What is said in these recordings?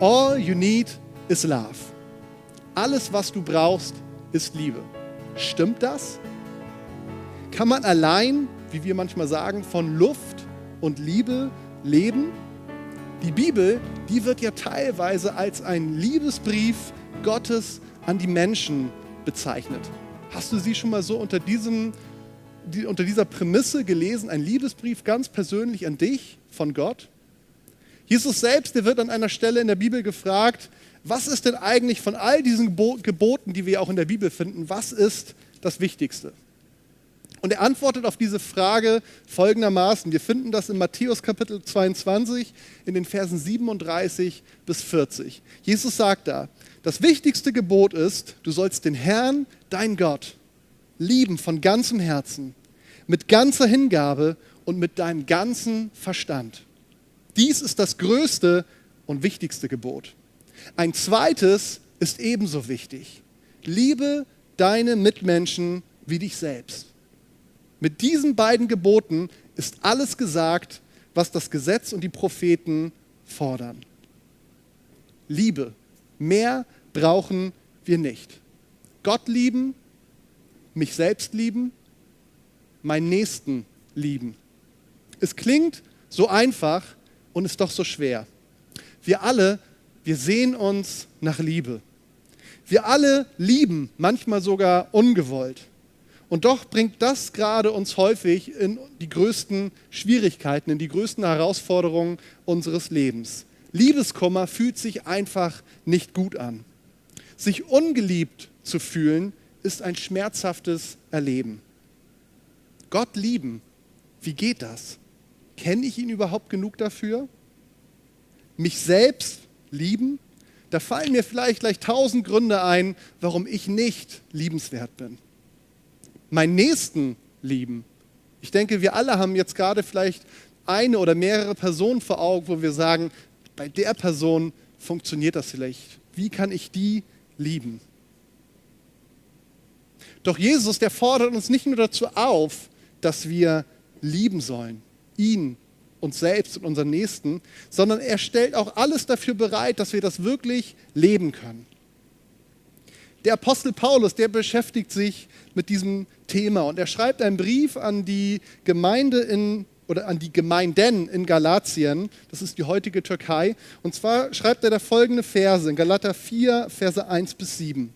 All you need is love. Alles, was du brauchst, ist Liebe. Stimmt das? Kann man allein, wie wir manchmal sagen, von Luft und Liebe leben? Die Bibel, die wird ja teilweise als ein Liebesbrief Gottes an die Menschen bezeichnet. Hast du sie schon mal so unter, diesem, die, unter dieser Prämisse gelesen? Ein Liebesbrief ganz persönlich an dich von Gott? Jesus selbst, der wird an einer Stelle in der Bibel gefragt, was ist denn eigentlich von all diesen Geboten, die wir auch in der Bibel finden, was ist das Wichtigste? Und er antwortet auf diese Frage folgendermaßen. Wir finden das in Matthäus Kapitel 22 in den Versen 37 bis 40. Jesus sagt da, das wichtigste Gebot ist, du sollst den Herrn, dein Gott, lieben von ganzem Herzen, mit ganzer Hingabe und mit deinem ganzen Verstand. Dies ist das größte und wichtigste Gebot. Ein zweites ist ebenso wichtig. Liebe deine Mitmenschen wie dich selbst. Mit diesen beiden Geboten ist alles gesagt, was das Gesetz und die Propheten fordern. Liebe. Mehr brauchen wir nicht. Gott lieben, mich selbst lieben, meinen Nächsten lieben. Es klingt so einfach und ist doch so schwer. Wir alle, wir sehen uns nach Liebe. Wir alle lieben, manchmal sogar ungewollt. Und doch bringt das gerade uns häufig in die größten Schwierigkeiten, in die größten Herausforderungen unseres Lebens. Liebeskummer fühlt sich einfach nicht gut an. Sich ungeliebt zu fühlen, ist ein schmerzhaftes Erleben. Gott lieben, wie geht das? Kenne ich ihn überhaupt genug dafür? Mich selbst lieben? Da fallen mir vielleicht gleich tausend Gründe ein, warum ich nicht liebenswert bin meinen Nächsten lieben. Ich denke, wir alle haben jetzt gerade vielleicht eine oder mehrere Personen vor Augen, wo wir sagen, bei der Person funktioniert das vielleicht. Wie kann ich die lieben? Doch Jesus, der fordert uns nicht nur dazu auf, dass wir lieben sollen, ihn, uns selbst und unseren Nächsten, sondern er stellt auch alles dafür bereit, dass wir das wirklich leben können. Der Apostel Paulus, der beschäftigt sich mit diesem Thema und er schreibt einen Brief an die Gemeinde in oder an die Gemeinden in Galatien, das ist die heutige Türkei, und zwar schreibt er da folgende Verse in Galater 4, Verse 1 bis 7.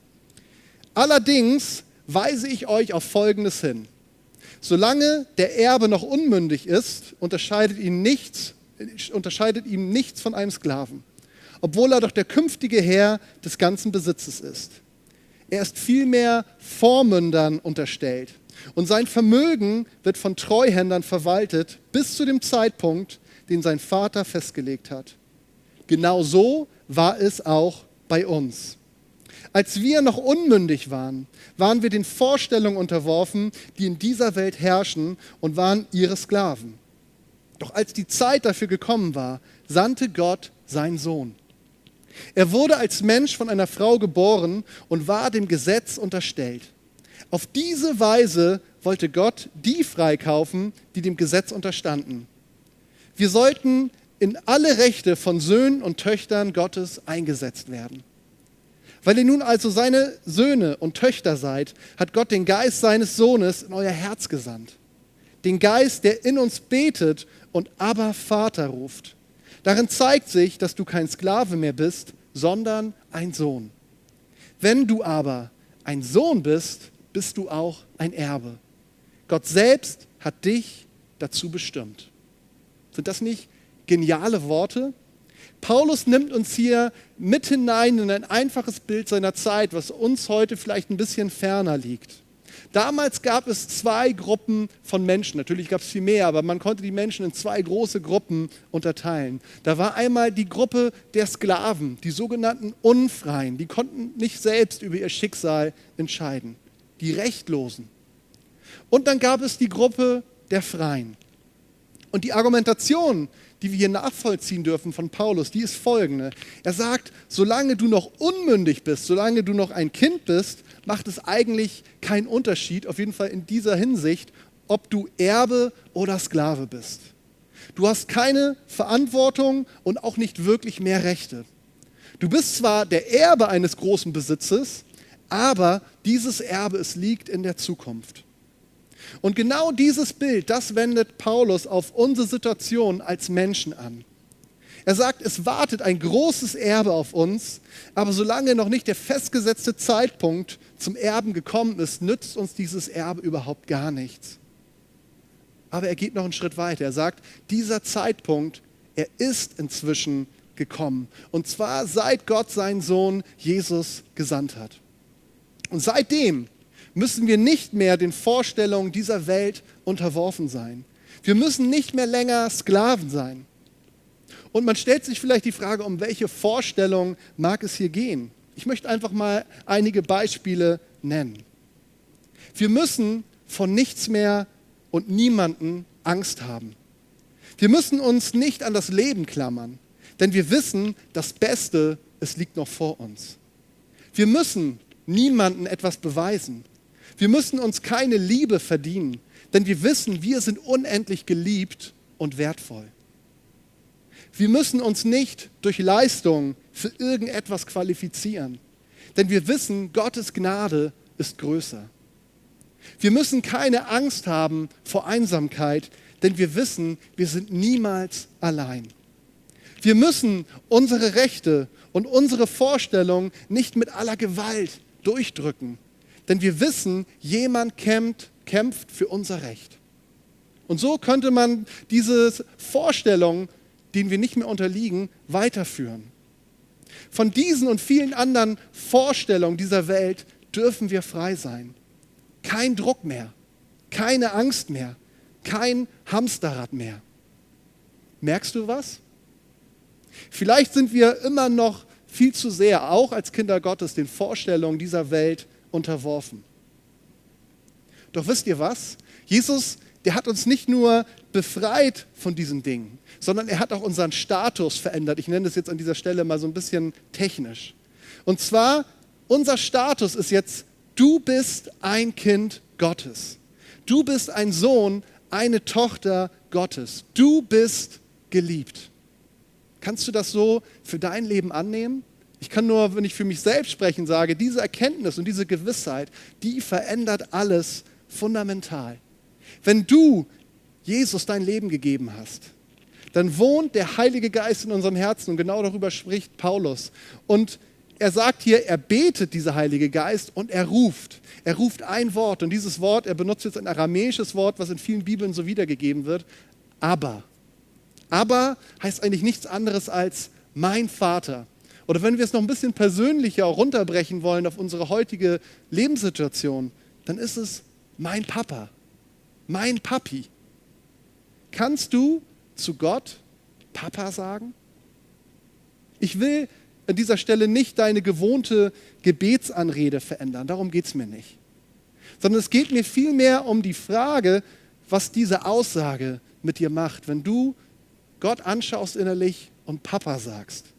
Allerdings weise ich euch auf Folgendes hin. Solange der Erbe noch unmündig ist, unterscheidet ihn nichts, unterscheidet ihm nichts von einem Sklaven, obwohl er doch der künftige Herr des ganzen Besitzes ist. Er ist vielmehr Vormündern unterstellt. Und sein Vermögen wird von Treuhändern verwaltet bis zu dem Zeitpunkt, den sein Vater festgelegt hat. Genau so war es auch bei uns. Als wir noch unmündig waren, waren wir den Vorstellungen unterworfen, die in dieser Welt herrschen und waren ihre Sklaven. Doch als die Zeit dafür gekommen war, sandte Gott seinen Sohn. Er wurde als Mensch von einer Frau geboren und war dem Gesetz unterstellt. Auf diese Weise wollte Gott die freikaufen, die dem Gesetz unterstanden. Wir sollten in alle Rechte von Söhnen und Töchtern Gottes eingesetzt werden. Weil ihr nun also seine Söhne und Töchter seid, hat Gott den Geist seines Sohnes in euer Herz gesandt. Den Geist, der in uns betet und aber Vater ruft. Darin zeigt sich, dass du kein Sklave mehr bist, sondern ein Sohn. Wenn du aber ein Sohn bist, bist du auch ein Erbe. Gott selbst hat dich dazu bestimmt. Sind das nicht geniale Worte? Paulus nimmt uns hier mit hinein in ein einfaches Bild seiner Zeit, was uns heute vielleicht ein bisschen ferner liegt. Damals gab es zwei Gruppen von Menschen. Natürlich gab es viel mehr, aber man konnte die Menschen in zwei große Gruppen unterteilen. Da war einmal die Gruppe der Sklaven, die sogenannten Unfreien. Die konnten nicht selbst über ihr Schicksal entscheiden. Die Rechtlosen. Und dann gab es die Gruppe der Freien. Und die Argumentation, die wir hier nachvollziehen dürfen von Paulus, die ist folgende. Er sagt, solange du noch unmündig bist, solange du noch ein Kind bist, macht es eigentlich keinen Unterschied, auf jeden Fall in dieser Hinsicht, ob du Erbe oder Sklave bist. Du hast keine Verantwortung und auch nicht wirklich mehr Rechte. Du bist zwar der Erbe eines großen Besitzes, aber dieses Erbe, es liegt in der Zukunft. Und genau dieses Bild, das wendet Paulus auf unsere Situation als Menschen an. Er sagt, es wartet ein großes Erbe auf uns, aber solange noch nicht der festgesetzte Zeitpunkt zum Erben gekommen ist, nützt uns dieses Erbe überhaupt gar nichts. Aber er geht noch einen Schritt weiter. Er sagt, dieser Zeitpunkt, er ist inzwischen gekommen. Und zwar seit Gott seinen Sohn Jesus gesandt hat. Und seitdem müssen wir nicht mehr den Vorstellungen dieser Welt unterworfen sein. Wir müssen nicht mehr länger Sklaven sein. Und man stellt sich vielleicht die Frage, um welche Vorstellung mag es hier gehen? Ich möchte einfach mal einige Beispiele nennen. Wir müssen von nichts mehr und niemanden Angst haben. Wir müssen uns nicht an das Leben klammern, denn wir wissen, das Beste, es liegt noch vor uns. Wir müssen niemanden etwas beweisen. Wir müssen uns keine Liebe verdienen, denn wir wissen, wir sind unendlich geliebt und wertvoll. Wir müssen uns nicht durch Leistung für irgendetwas qualifizieren, denn wir wissen, Gottes Gnade ist größer. Wir müssen keine Angst haben vor Einsamkeit, denn wir wissen, wir sind niemals allein. Wir müssen unsere Rechte und unsere Vorstellungen nicht mit aller Gewalt durchdrücken, denn wir wissen, jemand kämpft, kämpft für unser Recht. Und so könnte man diese Vorstellung denen wir nicht mehr unterliegen, weiterführen. Von diesen und vielen anderen Vorstellungen dieser Welt dürfen wir frei sein. Kein Druck mehr, keine Angst mehr, kein Hamsterrad mehr. Merkst du was? Vielleicht sind wir immer noch viel zu sehr, auch als Kinder Gottes, den Vorstellungen dieser Welt unterworfen. Doch wisst ihr was? Jesus, der hat uns nicht nur befreit von diesen Dingen, sondern er hat auch unseren Status verändert. Ich nenne das jetzt an dieser Stelle mal so ein bisschen technisch. Und zwar, unser Status ist jetzt, du bist ein Kind Gottes. Du bist ein Sohn, eine Tochter Gottes. Du bist geliebt. Kannst du das so für dein Leben annehmen? Ich kann nur, wenn ich für mich selbst sprechen sage, diese Erkenntnis und diese Gewissheit, die verändert alles fundamental. Wenn du Jesus dein Leben gegeben hast, dann wohnt der Heilige Geist in unserem Herzen und genau darüber spricht Paulus. Und er sagt hier, er betet dieser Heilige Geist und er ruft. Er ruft ein Wort und dieses Wort, er benutzt jetzt ein aramäisches Wort, was in vielen Bibeln so wiedergegeben wird, aber. Aber heißt eigentlich nichts anderes als mein Vater. Oder wenn wir es noch ein bisschen persönlicher runterbrechen wollen auf unsere heutige Lebenssituation, dann ist es mein Papa, mein Papi. Kannst du zu Gott Papa sagen? Ich will an dieser Stelle nicht deine gewohnte Gebetsanrede verändern, darum geht es mir nicht. Sondern es geht mir vielmehr um die Frage, was diese Aussage mit dir macht, wenn du Gott anschaust innerlich und Papa sagst.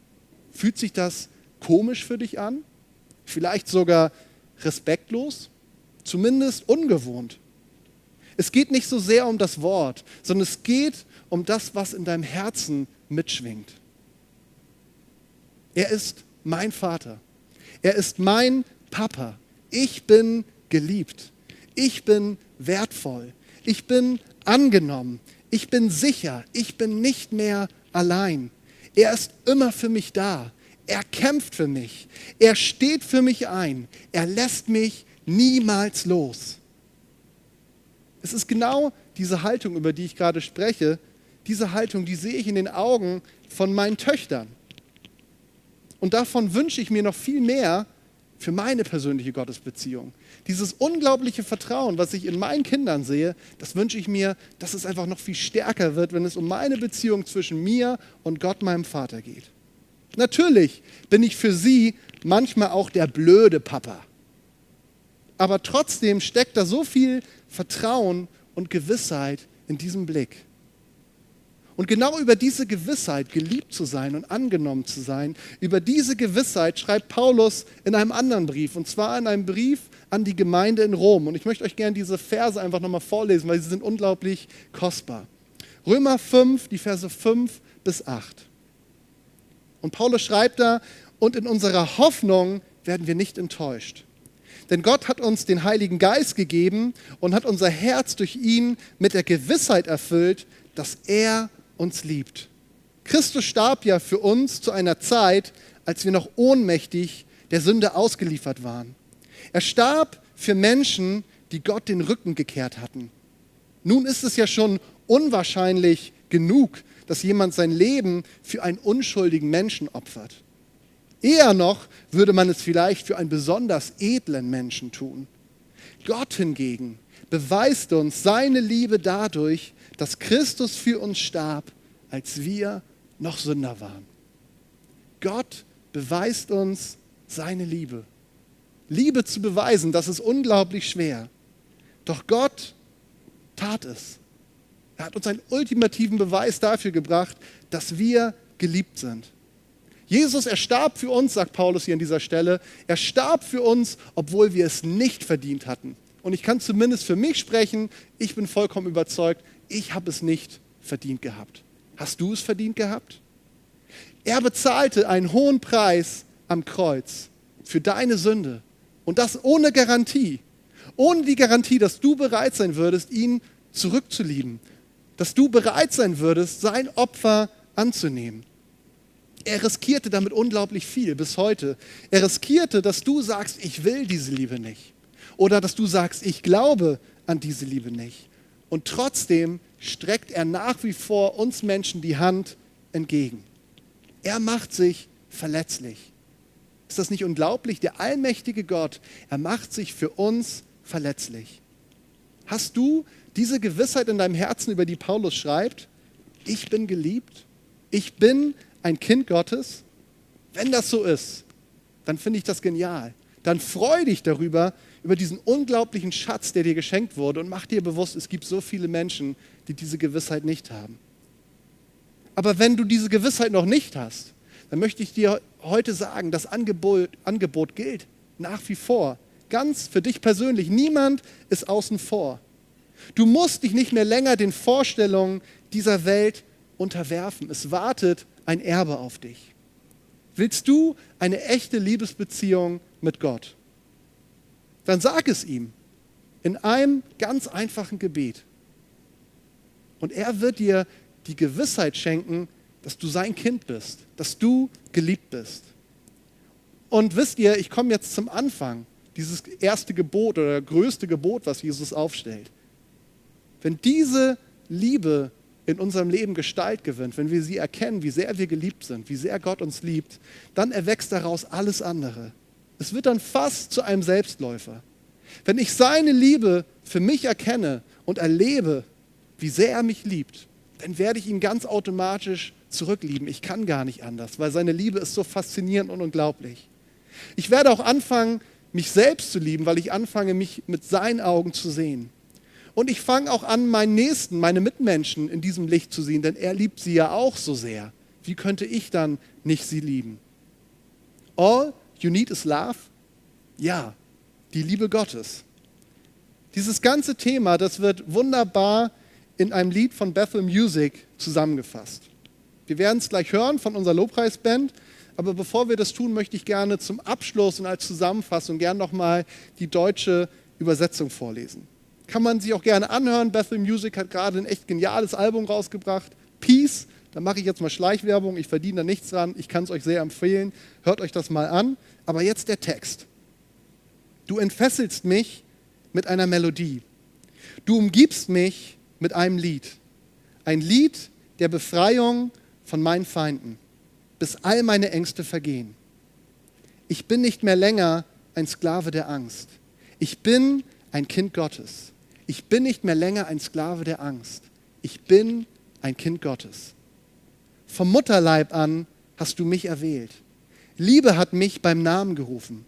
Fühlt sich das komisch für dich an? Vielleicht sogar respektlos? Zumindest ungewohnt? Es geht nicht so sehr um das Wort, sondern es geht um das, was in deinem Herzen mitschwingt. Er ist mein Vater. Er ist mein Papa. Ich bin geliebt. Ich bin wertvoll. Ich bin angenommen. Ich bin sicher. Ich bin nicht mehr allein. Er ist immer für mich da. Er kämpft für mich. Er steht für mich ein. Er lässt mich niemals los. Es ist genau diese Haltung, über die ich gerade spreche, diese Haltung, die sehe ich in den Augen von meinen Töchtern. Und davon wünsche ich mir noch viel mehr für meine persönliche Gottesbeziehung. Dieses unglaubliche Vertrauen, was ich in meinen Kindern sehe, das wünsche ich mir, dass es einfach noch viel stärker wird, wenn es um meine Beziehung zwischen mir und Gott, meinem Vater geht. Natürlich bin ich für sie manchmal auch der blöde Papa. Aber trotzdem steckt da so viel Vertrauen und Gewissheit in diesem Blick. Und genau über diese Gewissheit, geliebt zu sein und angenommen zu sein, über diese Gewissheit schreibt Paulus in einem anderen Brief, und zwar in einem Brief an die Gemeinde in Rom. Und ich möchte euch gerne diese Verse einfach nochmal vorlesen, weil sie sind unglaublich kostbar. Römer 5, die Verse 5 bis 8. Und Paulus schreibt da, und in unserer Hoffnung werden wir nicht enttäuscht. Denn Gott hat uns den Heiligen Geist gegeben und hat unser Herz durch ihn mit der Gewissheit erfüllt, dass er uns liebt. Christus starb ja für uns zu einer Zeit, als wir noch ohnmächtig der Sünde ausgeliefert waren. Er starb für Menschen, die Gott den Rücken gekehrt hatten. Nun ist es ja schon unwahrscheinlich genug, dass jemand sein Leben für einen unschuldigen Menschen opfert. Eher noch würde man es vielleicht für einen besonders edlen Menschen tun. Gott hingegen beweist uns seine Liebe dadurch, dass Christus für uns starb, als wir noch Sünder waren. Gott beweist uns seine Liebe. Liebe zu beweisen, das ist unglaublich schwer. Doch Gott tat es. Er hat uns einen ultimativen Beweis dafür gebracht, dass wir geliebt sind. Jesus, er starb für uns, sagt Paulus hier an dieser Stelle. Er starb für uns, obwohl wir es nicht verdient hatten. Und ich kann zumindest für mich sprechen, ich bin vollkommen überzeugt, ich habe es nicht verdient gehabt. Hast du es verdient gehabt? Er bezahlte einen hohen Preis am Kreuz für deine Sünde. Und das ohne Garantie. Ohne die Garantie, dass du bereit sein würdest, ihn zurückzulieben. Dass du bereit sein würdest, sein Opfer anzunehmen. Er riskierte damit unglaublich viel bis heute. Er riskierte, dass du sagst, ich will diese Liebe nicht. Oder dass du sagst, ich glaube an diese Liebe nicht. Und trotzdem streckt er nach wie vor uns Menschen die Hand entgegen. Er macht sich verletzlich. Ist das nicht unglaublich? Der allmächtige Gott, er macht sich für uns verletzlich. Hast du diese Gewissheit in deinem Herzen, über die Paulus schreibt? Ich bin geliebt. Ich bin ein Kind Gottes. Wenn das so ist, dann finde ich das genial. Dann freu dich darüber, über diesen unglaublichen Schatz, der dir geschenkt wurde und mach dir bewusst, es gibt so viele Menschen, die diese Gewissheit nicht haben. Aber wenn du diese Gewissheit noch nicht hast, dann möchte ich dir heute sagen, das Angebot, Angebot gilt nach wie vor. Ganz für dich persönlich. Niemand ist außen vor. Du musst dich nicht mehr länger den Vorstellungen dieser Welt unterwerfen. Es wartet ein Erbe auf dich. Willst du eine echte Liebesbeziehung mit Gott? Dann sag es ihm in einem ganz einfachen Gebet. Und er wird dir die Gewissheit schenken, dass du sein Kind bist, dass du geliebt bist. Und wisst ihr, ich komme jetzt zum Anfang, dieses erste Gebot oder größte Gebot, was Jesus aufstellt. Wenn diese Liebe in unserem Leben Gestalt gewinnt, wenn wir sie erkennen, wie sehr wir geliebt sind, wie sehr Gott uns liebt, dann erwächst daraus alles andere. Es wird dann fast zu einem Selbstläufer. Wenn ich seine Liebe für mich erkenne und erlebe, wie sehr er mich liebt, dann werde ich ihn ganz automatisch zurücklieben. Ich kann gar nicht anders, weil seine Liebe ist so faszinierend und unglaublich. Ich werde auch anfangen, mich selbst zu lieben, weil ich anfange, mich mit seinen Augen zu sehen. Und ich fange auch an, meinen Nächsten, meine Mitmenschen in diesem Licht zu sehen, denn er liebt sie ja auch so sehr. Wie könnte ich dann nicht sie lieben? All you need is love? Ja, die Liebe Gottes. Dieses ganze Thema, das wird wunderbar in einem Lied von Bethel Music zusammengefasst. Wir werden es gleich hören von unserer Lobpreisband, aber bevor wir das tun, möchte ich gerne zum Abschluss und als Zusammenfassung gerne nochmal die deutsche Übersetzung vorlesen. Kann man sich auch gerne anhören. Bethel Music hat gerade ein echt geniales Album rausgebracht. Peace. Da mache ich jetzt mal Schleichwerbung. Ich verdiene da nichts dran. Ich kann es euch sehr empfehlen. Hört euch das mal an. Aber jetzt der Text. Du entfesselst mich mit einer Melodie. Du umgibst mich mit einem Lied. Ein Lied der Befreiung von meinen Feinden, bis all meine Ängste vergehen. Ich bin nicht mehr länger ein Sklave der Angst. Ich bin ein Kind Gottes. Ich bin nicht mehr länger ein Sklave der Angst. Ich bin ein Kind Gottes. Vom Mutterleib an hast du mich erwählt. Liebe hat mich beim Namen gerufen.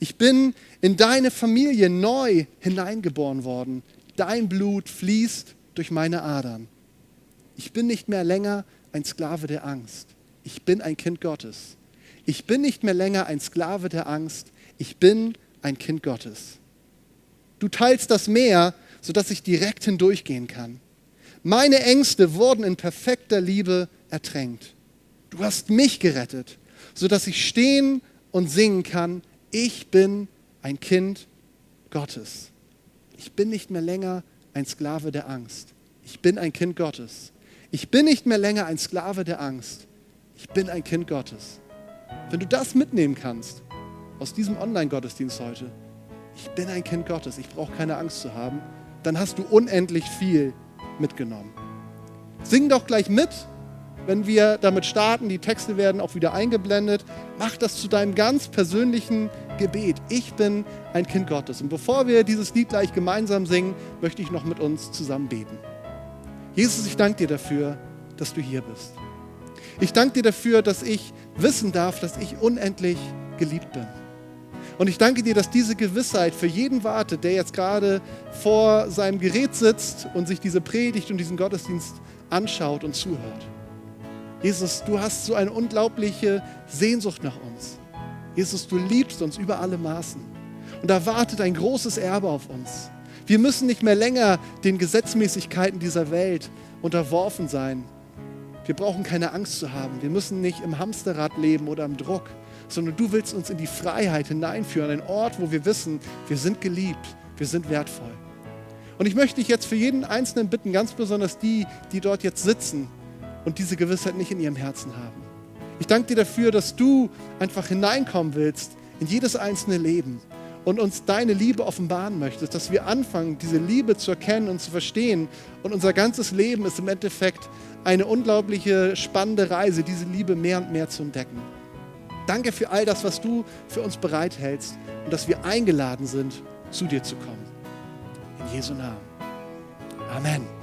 Ich bin in deine Familie neu hineingeboren worden. Dein Blut fließt durch meine Adern. Ich bin nicht mehr länger ein Sklave der Angst. Ich bin ein Kind Gottes. Ich bin nicht mehr länger ein Sklave der Angst. Ich bin ein Kind Gottes. Du teilst das Meer sodass ich direkt hindurchgehen kann. Meine Ängste wurden in perfekter Liebe ertränkt. Du hast mich gerettet, sodass ich stehen und singen kann, ich bin ein Kind Gottes. Ich bin nicht mehr länger ein Sklave der Angst. Ich bin ein Kind Gottes. Ich bin nicht mehr länger ein Sklave der Angst. Ich bin ein Kind Gottes. Wenn du das mitnehmen kannst aus diesem Online-Gottesdienst heute, ich bin ein Kind Gottes, ich brauche keine Angst zu haben, dann hast du unendlich viel mitgenommen. Sing doch gleich mit, wenn wir damit starten. Die Texte werden auch wieder eingeblendet. Mach das zu deinem ganz persönlichen Gebet. Ich bin ein Kind Gottes. Und bevor wir dieses Lied gleich gemeinsam singen, möchte ich noch mit uns zusammen beten. Jesus, ich danke dir dafür, dass du hier bist. Ich danke dir dafür, dass ich wissen darf, dass ich unendlich geliebt bin. Und ich danke dir, dass diese Gewissheit für jeden wartet, der jetzt gerade vor seinem Gerät sitzt und sich diese Predigt und diesen Gottesdienst anschaut und zuhört. Jesus, du hast so eine unglaubliche Sehnsucht nach uns. Jesus, du liebst uns über alle Maßen. Und da wartet ein großes Erbe auf uns. Wir müssen nicht mehr länger den Gesetzmäßigkeiten dieser Welt unterworfen sein. Wir brauchen keine Angst zu haben. Wir müssen nicht im Hamsterrad leben oder im Druck, sondern du willst uns in die Freiheit hineinführen, einen Ort, wo wir wissen, wir sind geliebt, wir sind wertvoll. Und ich möchte dich jetzt für jeden Einzelnen bitten, ganz besonders die, die dort jetzt sitzen und diese Gewissheit nicht in ihrem Herzen haben. Ich danke dir dafür, dass du einfach hineinkommen willst in jedes einzelne Leben und uns deine Liebe offenbaren möchtest, dass wir anfangen, diese Liebe zu erkennen und zu verstehen. Und unser ganzes Leben ist im Endeffekt eine unglaubliche, spannende Reise, diese Liebe mehr und mehr zu entdecken. Danke für all das, was du für uns bereithältst und dass wir eingeladen sind, zu dir zu kommen. In Jesu Namen. Amen.